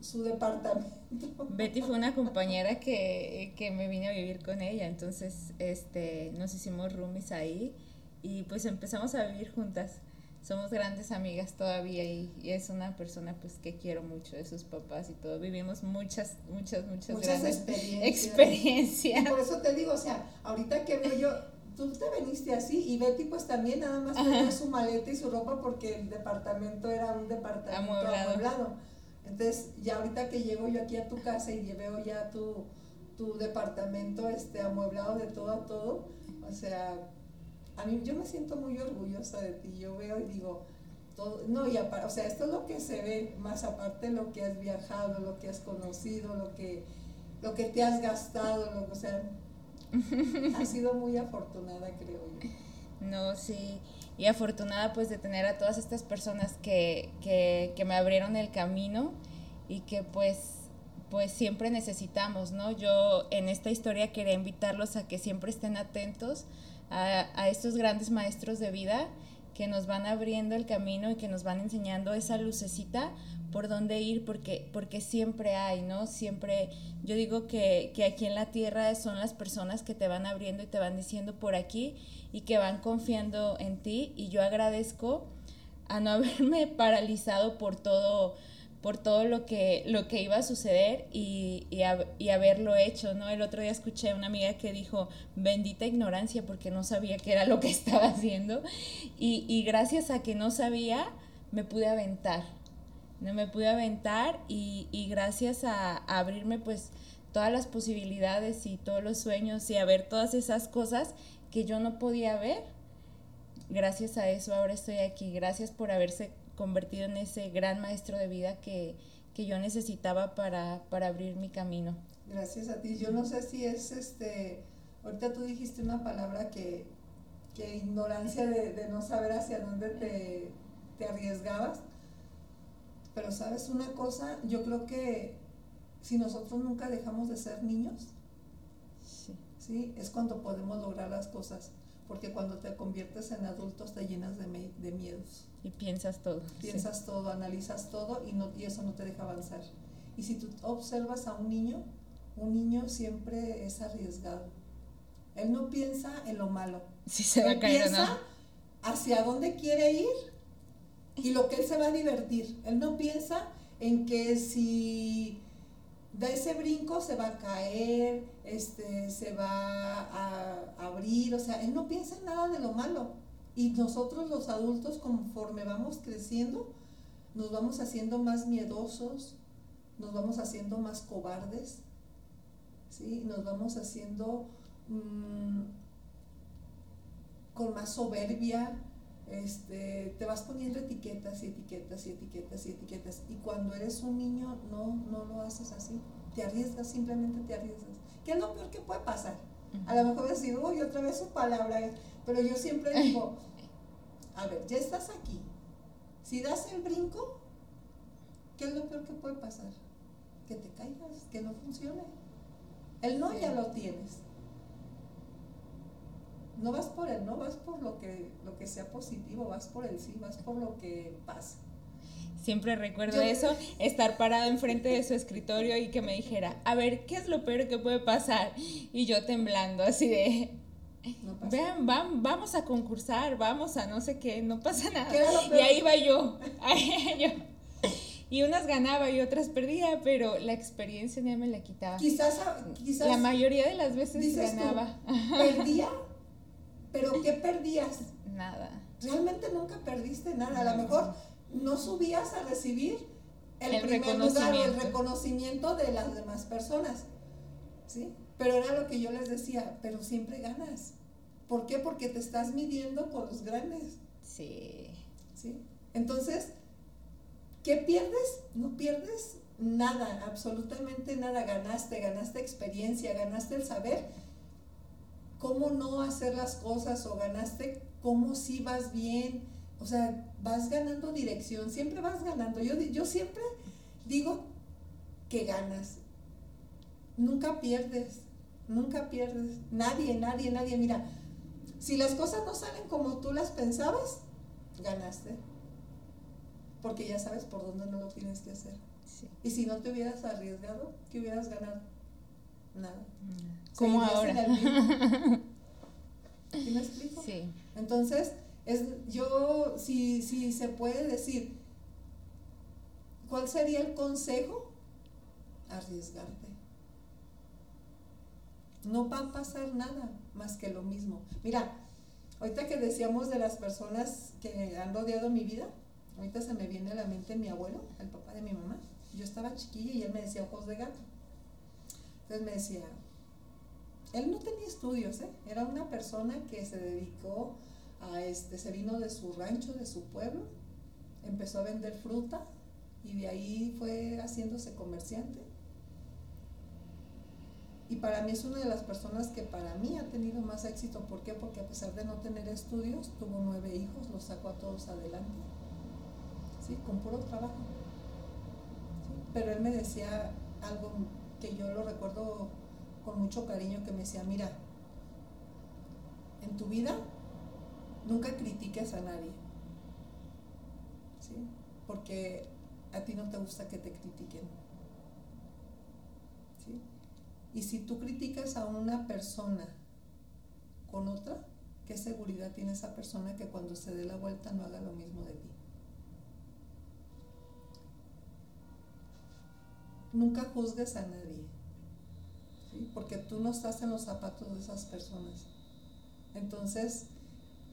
su, departamento. Betty fue una compañera que, que, me vine a vivir con ella, entonces este, nos hicimos roomies ahí y pues empezamos a vivir juntas. Somos grandes amigas todavía y, es una persona pues que quiero mucho de sus papás y todo. Vivimos muchas, muchas, muchas, muchas experiencias. experiencias. Y por eso te digo, o sea, ahorita que veo yo, tú te veniste así y Betty pues también nada más tenía su maleta y su ropa porque el departamento era un departamento amueblado. Entonces ya ahorita que llego yo aquí a tu casa y veo ya tu, tu departamento este amueblado de todo a todo, o sea, a mí yo me siento muy orgullosa de ti, yo veo y digo, todo, no, y o sea, esto es lo que se ve, más aparte lo que has viajado, lo que has conocido, lo que, lo que te has gastado, lo, o sea, ha sido muy afortunada, creo yo. No, sí. Y afortunada pues de tener a todas estas personas que, que, que me abrieron el camino y que pues pues siempre necesitamos, ¿no? Yo en esta historia quería invitarlos a que siempre estén atentos a, estos grandes maestros de vida que nos van abriendo el camino y que nos van enseñando esa lucecita por dónde ir porque, porque siempre hay, ¿no? Siempre, yo digo que, que, aquí en la tierra son las personas que te van abriendo y te van diciendo por aquí y que van confiando en ti y yo agradezco a no haberme paralizado por todo por todo lo que, lo que iba a suceder y, y, y, haberlo hecho, ¿no? El otro día escuché a una amiga que dijo, bendita ignorancia, porque no sabía qué era lo que estaba haciendo. Y, y gracias a que no sabía, me pude aventar, no me pude aventar y, y gracias a, abrirme pues todas las posibilidades y todos los sueños y a ver todas esas cosas que yo no podía ver, gracias a eso ahora estoy aquí, gracias por haberse convertido en ese gran maestro de vida que, que yo necesitaba para, para abrir mi camino. Gracias a ti. Yo no sé si es este, ahorita tú dijiste una palabra que, que ignorancia de, de no saber hacia dónde te, te arriesgabas. Pero sabes una cosa, yo creo que si nosotros nunca dejamos de ser niños, sí. es cuando podemos lograr las cosas. Porque cuando te conviertes en adultos te llenas de, de miedos. Y piensas todo. Piensas todo, analizas todo y, no, y eso no te deja avanzar. Y si tú observas a un niño, un niño siempre es arriesgado. Él no piensa en lo malo. Sí, se va a caer piensa hacia dónde quiere ir y lo que él se va a divertir. Él no piensa en que si da ese brinco se va a caer, este, se va a abrir, o sea, él no piensa en nada de lo malo. Y nosotros los adultos, conforme vamos creciendo, nos vamos haciendo más miedosos, nos vamos haciendo más cobardes, ¿sí? nos vamos haciendo mm, con más soberbia, este, te vas poniendo etiquetas y etiquetas y etiquetas y etiquetas. Y cuando eres un niño no, no lo haces así. Te arriesgas, simplemente te arriesgas. ¿Qué es lo peor que puede pasar? A lo mejor decir, uy, otra vez su palabra. Pero yo siempre digo, a ver, ya estás aquí. Si das el brinco, ¿qué es lo peor que puede pasar? Que te caigas, que no funcione. El no ya lo tienes no vas por el no, vas por lo que, lo que sea positivo, vas por el sí, vas por lo que pasa. Siempre recuerdo eso, estar parado enfrente de su escritorio y que me dijera, a ver, ¿qué es lo peor que puede pasar? Y yo temblando así de, vean, vamos a concursar, vamos a no sé qué, no pasa nada. Y ahí va yo, yo. Y unas ganaba y otras perdía, pero la experiencia no me la quitaba. Quizás, quizás la mayoría de las veces ganaba. perdía pero ¿qué perdías? Nada. Realmente nunca perdiste nada. A lo mejor no subías a recibir el, primer lugar el reconocimiento de las demás personas. ¿Sí? Pero era lo que yo les decía, pero siempre ganas. ¿Por qué? Porque te estás midiendo con los grandes. Sí. ¿Sí? Entonces, ¿qué pierdes? No pierdes nada, absolutamente nada. Ganaste, ganaste experiencia, ganaste el saber cómo no hacer las cosas o ganaste cómo sí vas bien, o sea, vas ganando dirección, siempre vas ganando. Yo, yo siempre digo que ganas, nunca pierdes, nunca pierdes, nadie, nadie, nadie, mira, si las cosas no salen como tú las pensabas, ganaste, porque ya sabes por dónde no lo tienes que hacer. Y si no te hubieras arriesgado, ¿qué hubieras ganado? Nada. Como ahora. ¿Sí me explico? Sí. Entonces, es, yo, si, si se puede decir, ¿cuál sería el consejo? Arriesgarte. No va a pasar nada más que lo mismo. Mira, ahorita que decíamos de las personas que han rodeado mi vida, ahorita se me viene a la mente mi abuelo, el papá de mi mamá. Yo estaba chiquilla y él me decía ojos de gato. Entonces me decía, él no tenía estudios, ¿eh? era una persona que se dedicó a este, se vino de su rancho, de su pueblo, empezó a vender fruta y de ahí fue haciéndose comerciante. Y para mí es una de las personas que para mí ha tenido más éxito. ¿Por qué? Porque a pesar de no tener estudios, tuvo nueve hijos, los sacó a todos adelante. ¿Sí? Con puro trabajo. Pero él me decía algo que yo lo recuerdo con mucho cariño que me decía, mira, en tu vida nunca critiques a nadie, ¿sí? Porque a ti no te gusta que te critiquen. Y si tú criticas a una persona con otra, ¿qué seguridad tiene esa persona que cuando se dé la vuelta no haga lo mismo de ti? Nunca juzgues a nadie porque tú no estás en los zapatos de esas personas. Entonces,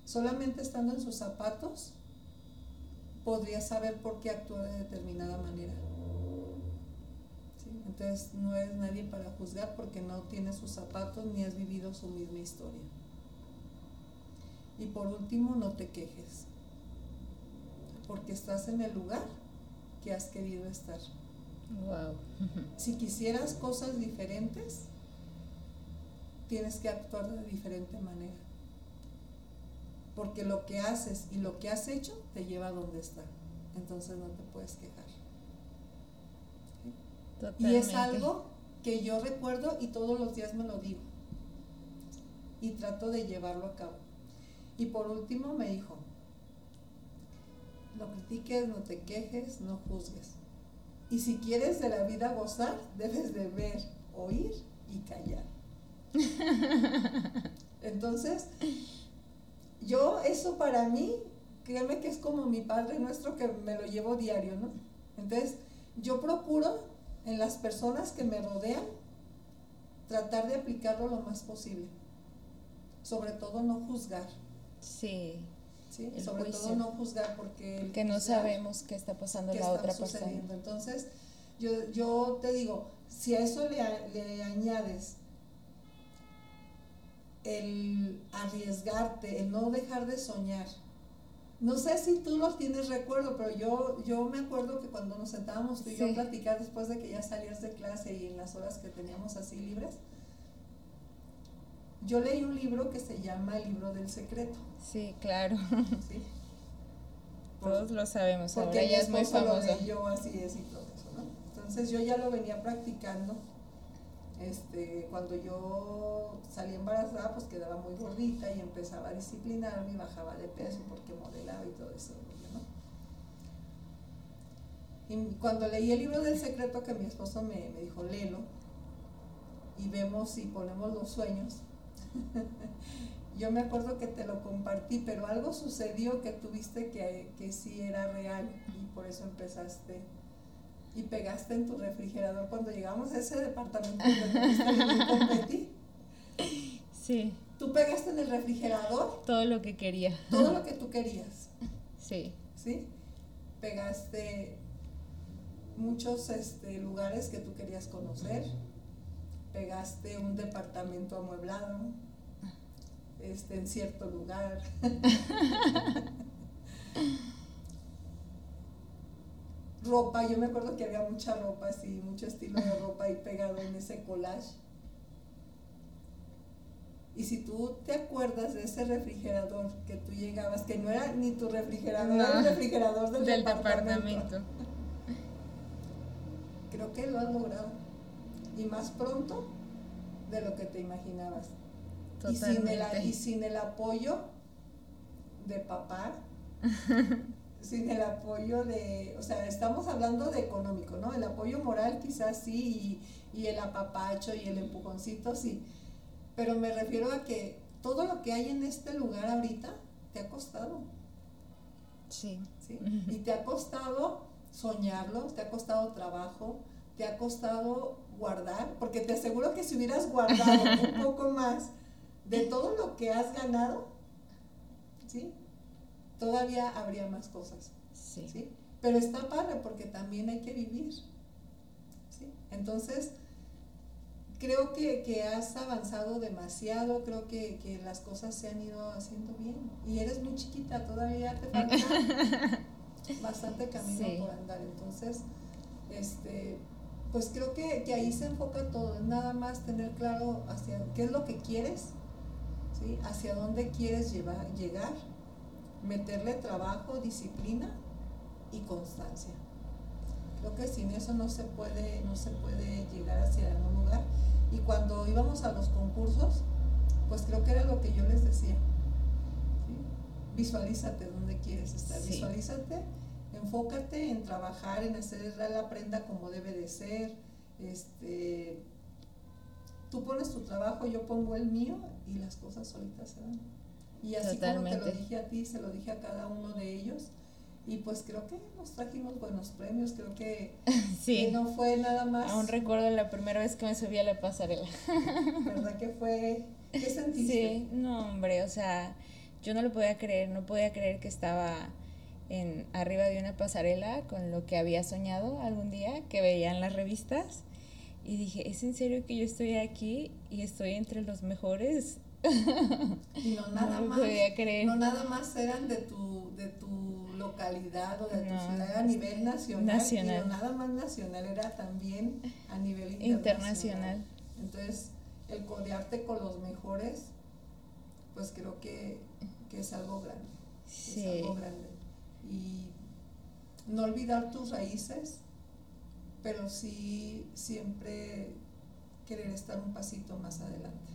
solamente estando en sus zapatos, podrías saber por qué actúa de determinada manera. Entonces, no es nadie para juzgar porque no tiene sus zapatos ni has vivido su misma historia. Y por último, no te quejes, porque estás en el lugar que has querido estar. Wow. Si quisieras cosas diferentes, tienes que actuar de diferente manera. Porque lo que haces y lo que has hecho te lleva a donde está. Entonces no te puedes quejar. Y es algo que yo recuerdo y todos los días me lo digo. Y trato de llevarlo a cabo. Y por último me dijo, no critiques, no te quejes, no juzgues. Y si quieres de la vida gozar, debes de ver, oír y callar. Entonces, yo eso para mí, créeme que es como mi Padre nuestro que me lo llevo diario, ¿no? Entonces, yo procuro en las personas que me rodean tratar de aplicarlo lo más posible. Sobre todo no juzgar. Sí. ¿sí? Sobre todo no juzgar porque... Que no sabemos qué está pasando la otra persona. Entonces, yo, yo te digo, si a eso le, le añades el arriesgarte, el no dejar de soñar. No sé si tú lo tienes recuerdo, pero yo, yo me acuerdo que cuando nos sentábamos tú y yo a platicar después de que ya salías de clase y en las horas que teníamos así libres, yo leí un libro que se llama El libro del secreto. Sí, claro. Todos lo sabemos, porque ya es muy famoso. yo así es y todo eso, ¿no? Entonces yo ya lo venía practicando este, cuando yo salí embarazada, pues quedaba muy gordita y empezaba a disciplinarme y bajaba de peso porque modelaba y todo eso. ¿no? Y cuando leí el libro del secreto que mi esposo me, me dijo, léelo y vemos si ponemos los sueños. yo me acuerdo que te lo compartí, pero algo sucedió que tuviste que, que sí era real y por eso empezaste y pegaste en tu refrigerador cuando llegamos a ese departamento donde Sí. Tú pegaste en el refrigerador todo lo que quería. Todo lo que tú querías. Sí. ¿Sí? Pegaste muchos este, lugares que tú querías conocer. Pegaste un departamento amueblado este, en cierto lugar. ropa, yo me acuerdo que había mucha ropa así, mucho estilo de ropa ahí pegado en ese collage. Y si tú te acuerdas de ese refrigerador que tú llegabas, que no era ni tu refrigerador, era el refrigerador del, departamento. Creo que lo has logrado. Y más pronto de lo que te imaginabas. Y sin, el, y sin el apoyo de papá, sin el apoyo de, o sea, estamos hablando de económico, ¿no? El apoyo moral quizás sí, y, el apapacho y el empujoncito sí, pero me refiero a que todo lo que hay en este lugar ahorita te ha costado. Sí. ¿sí? Y te ha costado soñarlo, te ha costado trabajo, te ha costado guardar, porque te aseguro que si hubieras guardado un poco más de todo lo que has ganado. Todavía habría más cosas. Sí. Pero está padre porque también hay que vivir. ¿sí? Entonces, creo que, has avanzado demasiado, creo que, las cosas se han ido haciendo bien. Y eres muy chiquita, todavía te falta bastante camino por andar. Entonces, este, pues creo que, ahí se enfoca todo, nada más tener claro hacia qué es lo que quieres, ¿sí? hacia dónde quieres llevar, llegar meterle trabajo, disciplina y constancia. Creo que sin eso no se puede, no se puede llegar hacia algún lugar. Y cuando íbamos a los concursos, pues creo que era lo que yo les decía. Visualízate donde quieres estar, visualízate, enfócate en trabajar, en hacer la prenda como debe de ser. Este, tú pones tu trabajo, yo pongo el mío y las cosas solitas se dan. Y así como te lo dije a ti, se lo dije a cada uno de ellos. Y pues creo que nos trajimos buenos premios, creo que, sí. no fue nada más. Aún recuerdo la primera vez que me subí a la pasarela. ¿Verdad que fue? ¿Qué sentiste? Sí, no hombre, o sea, yo no lo podía creer, no podía creer que estaba en arriba de una pasarela con lo que había soñado algún día, que veía en las revistas. Y dije, ¿es en serio que yo estoy aquí y estoy entre los mejores? Y no nada más. No nada más eran de tu, de tu localidad o de tu ciudad, era a nivel nacional, nacional. Y no nada más nacional, era también a nivel internacional. Entonces, el codearte con los mejores, pues creo que, que es algo grande. Sí. Es algo grande. Y no olvidar tus raíces, pero sí siempre querer estar un pasito más adelante.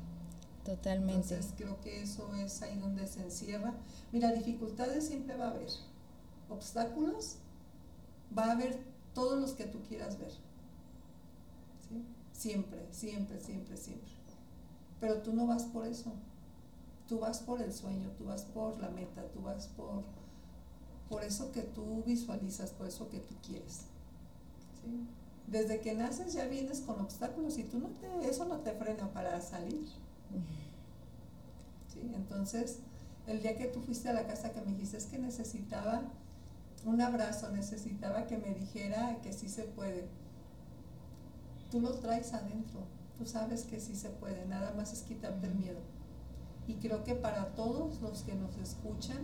Totalmente. Entonces creo que eso es ahí donde se encierra. Mira, dificultades siempre va a haber. Obstáculos, va a haber todos los que tú quieras ver. Siempre, siempre, siempre, siempre. Pero tú no vas por eso. Tú vas por el sueño, tú vas por la meta, tú vas por, por eso que tú visualizas, por eso que tú quieres. Desde que naces ya vienes con obstáculos y tú no te, eso no te frena para salir. ¿Sí? Entonces, el día que tú fuiste a la casa que me dijiste es que necesitaba un abrazo, necesitaba que me dijera que sí se puede. Tú lo traes adentro, tú sabes que sí se puede, nada más es quitarte el miedo. Y creo que para todos los que nos escuchan,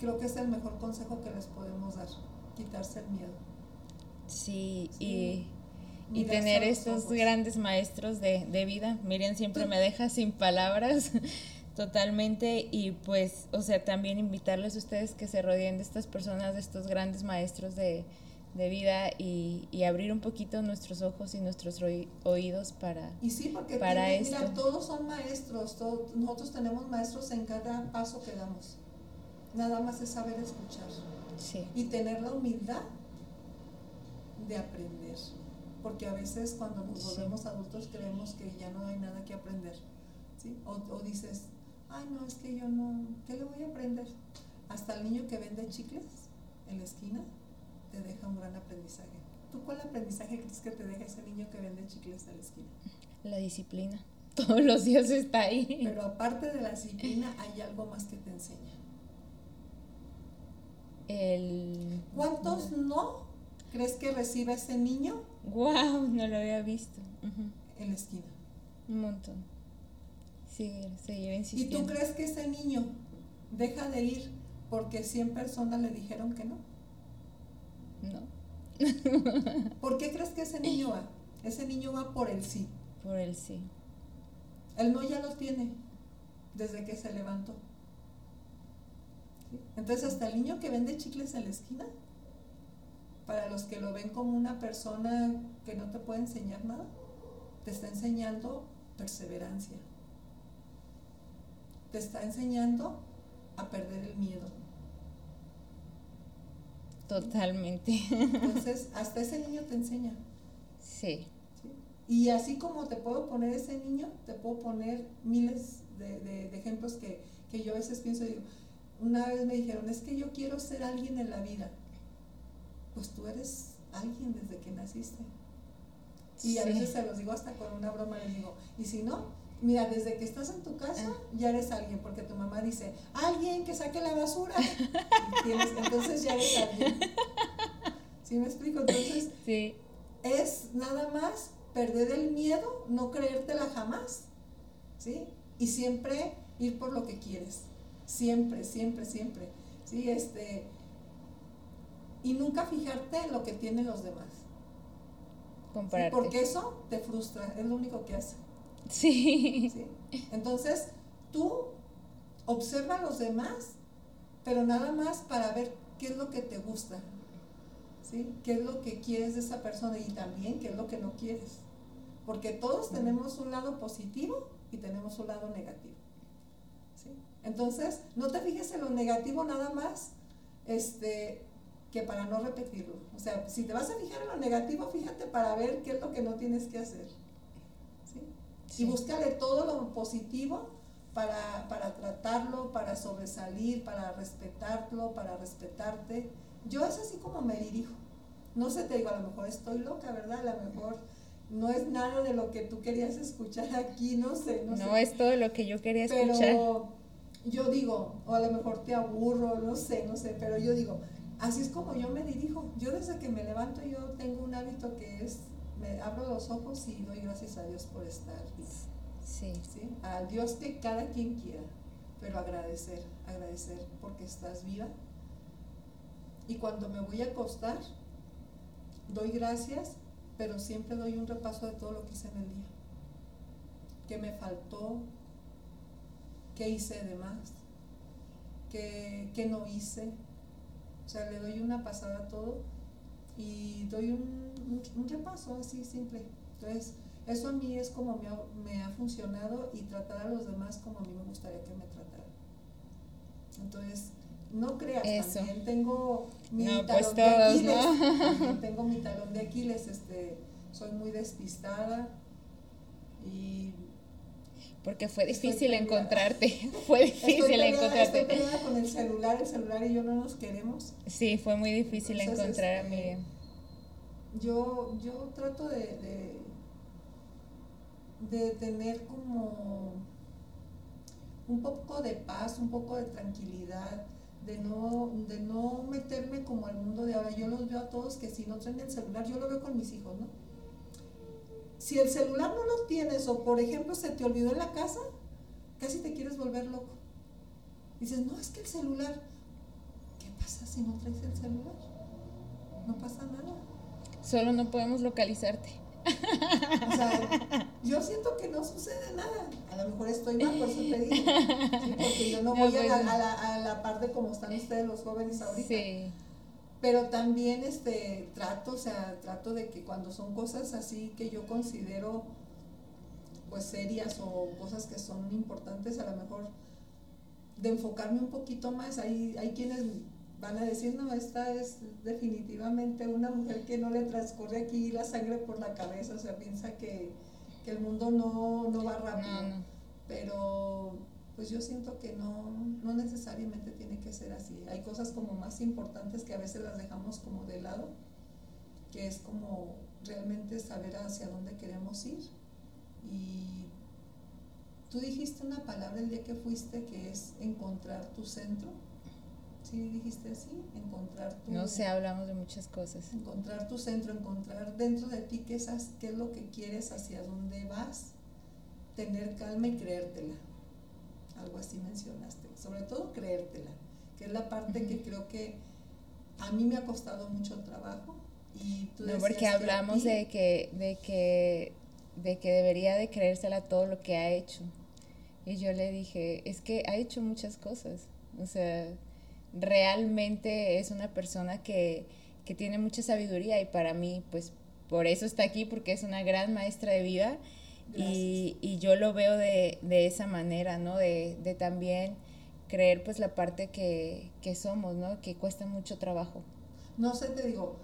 creo que es el mejor consejo que les podemos dar, quitarse el miedo. Sí, y, y tener estos grandes maestros de, de vida. Miriam siempre me deja sin palabras totalmente y pues, o sea, también invitarles a ustedes que se rodeen de estas personas, de estos grandes maestros de, de vida y, y, abrir un poquito nuestros ojos y nuestros oídos para Y sí, porque para mira, todos son maestros, todos, nosotros tenemos maestros en cada paso que damos. Nada más es saber escuchar. Sí. Y tener la humildad de aprender. Porque a veces cuando nos volvemos adultos creemos que ya no hay nada que aprender. ¿sí? O, o, dices, ay no, es que yo no, ¿qué le voy a aprender? Hasta el niño que vende chicles en la esquina te deja un gran aprendizaje. ¿Tú cuál aprendizaje crees que te deja ese niño que vende chicles en la esquina? La disciplina. Todos los días está ahí. Pero aparte de la disciplina hay algo más que te enseña. El... ¿Cuántos no crees que recibe ese niño? ¡Wow! No lo había visto. En la esquina. Un montón. Sí, se lleva insistiendo. ¿Y tú crees que ese niño deja de ir porque 100 personas le dijeron que no? No. ¿Por qué crees que ese niño va? Ese niño va por el sí. Por el sí. El no ya lo tiene desde que se levantó. Entonces hasta el niño que vende chicles en la esquina para los que lo ven como una persona que no te puede enseñar nada, te está enseñando perseverancia. Te está enseñando a perder el miedo. Totalmente. Entonces, hasta ese niño te enseña. Sí. Y así como te puedo poner ese niño, te puedo poner miles de, ejemplos que, que, yo a veces pienso, digo, una vez me dijeron, es que yo quiero ser alguien en la vida pues tú eres alguien desde que naciste. Y a veces se los digo hasta con una broma, les digo, y si no, mira, desde que estás en tu casa ah. ya eres alguien, porque tu mamá dice, alguien que saque la basura, entonces ya eres alguien. ¿Sí me explico? Entonces, sí. es nada más perder el miedo, no creértela jamás, ¿sí? Y siempre ir por lo que quieres, siempre, siempre, siempre, ¿sí? Este, y nunca fijarte en lo que tienen los demás. Porque eso te frustra, es lo único que hace. Sí. Entonces, tú observa a los demás, pero nada más para ver qué es lo que te gusta, ¿sí? ¿Qué es lo que quieres de esa persona y también qué es lo que no quieres? Porque todos tenemos un lado positivo y tenemos un lado negativo. ¿sí? Entonces, no te fijes en lo negativo nada más, este, que para no repetirlo. O sea, si te vas a fijar en lo negativo, fíjate para ver qué es lo que no tienes que hacer. ¿sí? Y búscale todo lo positivo para, para tratarlo, para sobresalir, para respetarlo, para respetarte. Yo es así como me dirijo. No sé, te digo, a lo mejor estoy loca, ¿verdad? A lo mejor no es nada de lo que tú querías escuchar aquí, no sé. No, no es todo lo que yo quería escuchar. Pero yo digo, o a lo mejor te aburro, no sé, no sé, pero yo digo, así es como yo me dirijo. Yo desde que me levanto yo tengo un hábito que es, me abro los ojos y doy gracias a Dios por estar viva. Sí. ¿Sí? A Dios que cada quien quiera, pero agradecer, agradecer porque estás viva, Y cuando me voy a acostar, doy gracias, pero siempre doy un repaso de todo lo que hice en el día. ¿Qué me faltó? ¿Qué hice de más? ¿Qué, qué no hice? O sea, le doy una pasada a todo y doy un, un, repaso así simple. Entonces, eso a mí es como me ha, me ha, funcionado y tratar a los demás como a mí me gustaría que me trataran. Entonces, no creas, también tengo mi pues talón de Aquiles. tengo mi talón de Aquiles, este, soy muy despistada y porque fue difícil encontrarte, fue difícil encontrarte. Estoy con el celular, el celular y yo no nos queremos. Sí, fue muy difícil encontrar a este, Miriam. Yo, yo trato de, de, de tener como un poco de paz, un poco de tranquilidad, de no, de no meterme como al mundo de ahora. Yo los veo a todos que si no traen el celular, yo lo veo con mis hijos, ¿no? Si el celular no lo tienes o por ejemplo se te olvidó en la casa, casi te quieres volver loco. Dices, no, es que el celular, ¿qué pasa si no traes el celular? No pasa nada. Solo no podemos localizarte. O sea, yo siento que no sucede nada. A lo mejor estoy mal, por eso te digo. Porque yo no, voy a, pues la, a, la, a la par de como están ustedes los jóvenes ahorita. Sí pero también este trato, o sea, trato de que cuando son cosas así que yo considero pues serias o cosas que son importantes, a lo mejor de enfocarme un poquito más, hay, hay quienes van a decir, no, esta es definitivamente una mujer que no le transcurre aquí la sangre por la cabeza, o sea, piensa que, el mundo no, no va rápido, pero pues yo siento que no, no necesariamente tiene que ser así. Hay cosas como más importantes que a veces las dejamos como de lado, que es como realmente saber hacia dónde queremos ir. Y tú dijiste una palabra el día que fuiste que es encontrar tu centro. ¿Sí dijiste así? Encontrar tu... No sé, hablamos de muchas cosas. Encontrar tu centro, encontrar dentro de ti qué es, qué es lo que quieres, hacia dónde vas, tener calma y creértela algo así mencionaste, sobre todo creértela, que es la parte que creo que a mí me ha costado mucho trabajo. Y tú no, porque hablamos de, que, de, que, de que debería de creérsela todo lo que ha hecho. Y yo le dije, es que ha hecho muchas cosas. O sea, realmente es una persona que, que tiene mucha sabiduría y para mí, pues, por eso está aquí, porque es una gran maestra de vida y, y, yo lo veo de, de esa manera, ¿no? De, de, también creer pues la parte que, que somos, ¿no? Que cuesta mucho trabajo. No sé, te digo,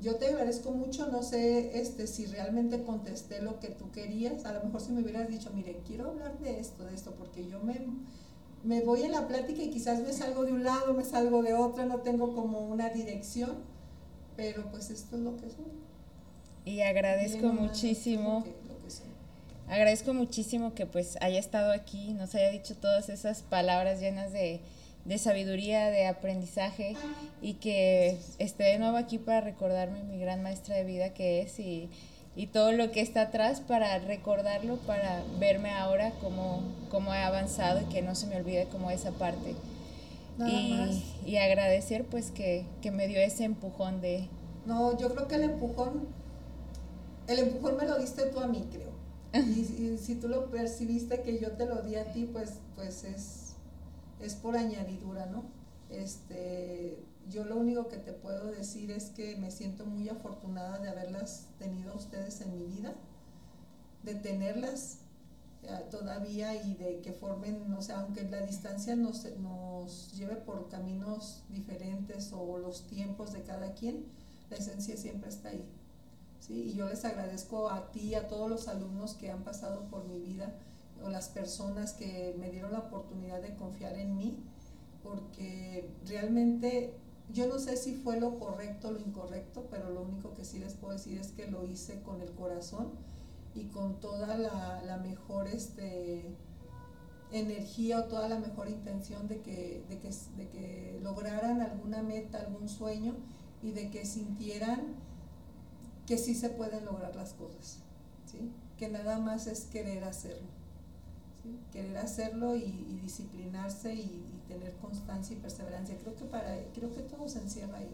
yo te agradezco mucho, no sé este, si realmente contesté lo que tú querías, a lo mejor si me hubieras dicho, mire, quiero hablar de esto, de esto, porque yo me, me voy en la plática y quizás me salgo de un lado, me salgo de otro, no tengo como una dirección, pero pues esto es lo que soy. Y agradezco muchísimo agradezco muchísimo que pues haya estado aquí, nos haya dicho todas esas palabras llenas de, sabiduría, de aprendizaje y que esté de nuevo aquí para recordarme mi gran maestra de vida que es y, todo lo que está atrás para recordarlo, para verme ahora como, como he avanzado y que no se me olvide como esa parte. Y, y, agradecer pues que, que me dio ese empujón de... No, yo creo que el empujón, el empujón me lo diste tú a mí, creo y, si tú lo percibiste que yo te lo di a ti, pues, pues es, es por añadidura, ¿no? Este, yo lo único que te puedo decir es que me siento muy afortunada de haberlas tenido ustedes en mi vida, de tenerlas eh, todavía y de que formen, o sea, aunque la distancia nos, nos lleve por caminos diferentes o los tiempos de cada quien, la esencia siempre está ahí. Y yo les agradezco a ti, a todos los alumnos que han pasado por mi vida o las personas que me dieron la oportunidad de confiar en mí, porque realmente yo no sé si fue lo correcto o lo incorrecto, pero lo único que sí les puedo decir es que lo hice con el corazón y con toda la, mejor este, energía o toda la mejor intención de que, de, que, de que lograran alguna meta, algún sueño y de que sintieran que sí se pueden lograr las cosas, ¿sí? que nada más es querer hacerlo. querer hacerlo y, disciplinarse y, tener constancia y perseverancia. Creo que para creo que todo se encierra ahí.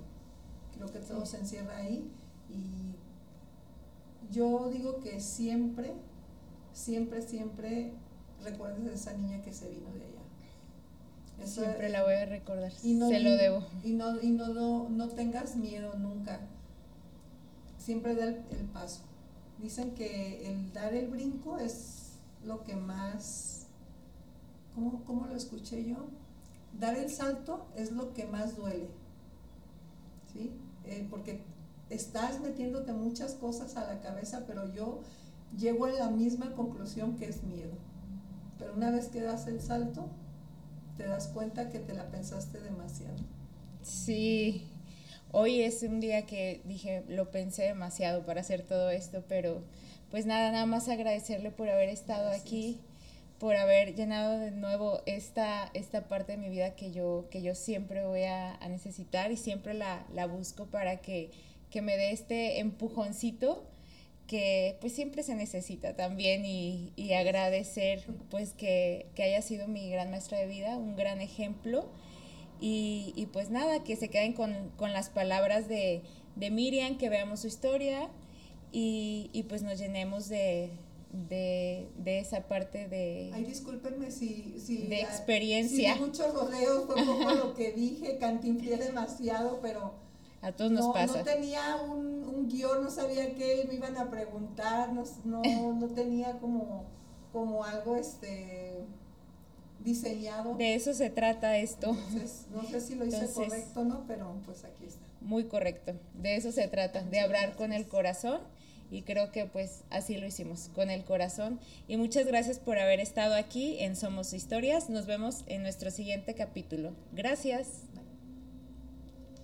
Creo que todo se encierra ahí y yo digo que siempre, siempre, siempre recuerdes a esa niña que se vino de allá. siempre la voy a recordar. se lo debo. Y no, y no, no, tengas miedo nunca. Siempre da el paso. Dicen que el dar el brinco es lo que más, ¿cómo, cómo lo escuché yo? Dar el salto es lo que más duele, ¿sí? Eh, porque estás metiéndote muchas cosas a la cabeza, pero yo llego a la misma conclusión que es miedo. Pero una vez que das el salto, te das cuenta que te la pensaste demasiado. Sí, hoy es un día que dije, lo pensé demasiado para hacer todo esto, pero pues nada, nada más agradecerle por haber estado aquí, por haber llenado de nuevo esta, esta parte de mi vida que yo, que yo siempre voy a, necesitar y siempre la, busco para que, me dé este empujoncito que pues siempre se necesita también y, agradecer pues que, haya sido mi gran maestra de vida, un gran ejemplo y, pues nada, que se queden con, las palabras de, de Miriam, que veamos su historia, y, y pues nos llenemos de, de, de, esa parte de... Ay, discúlpenme si... si de experiencia. Si muchos rodeos fue como lo que dije, cantinflé demasiado, pero... A todos nos pasa. No tenía un, un, guion, no sabía qué me iban a preguntar, no, no, no tenía como, como algo este diseñado. De eso se trata esto. no sé si lo hice correcto, ¿no? Pero pues aquí está. Muy correcto. De eso se trata, de hablar con el corazón y creo que pues así lo hicimos con el corazón y muchas gracias por haber estado aquí en Somos Historias. Nos vemos en nuestro siguiente capítulo. Gracias.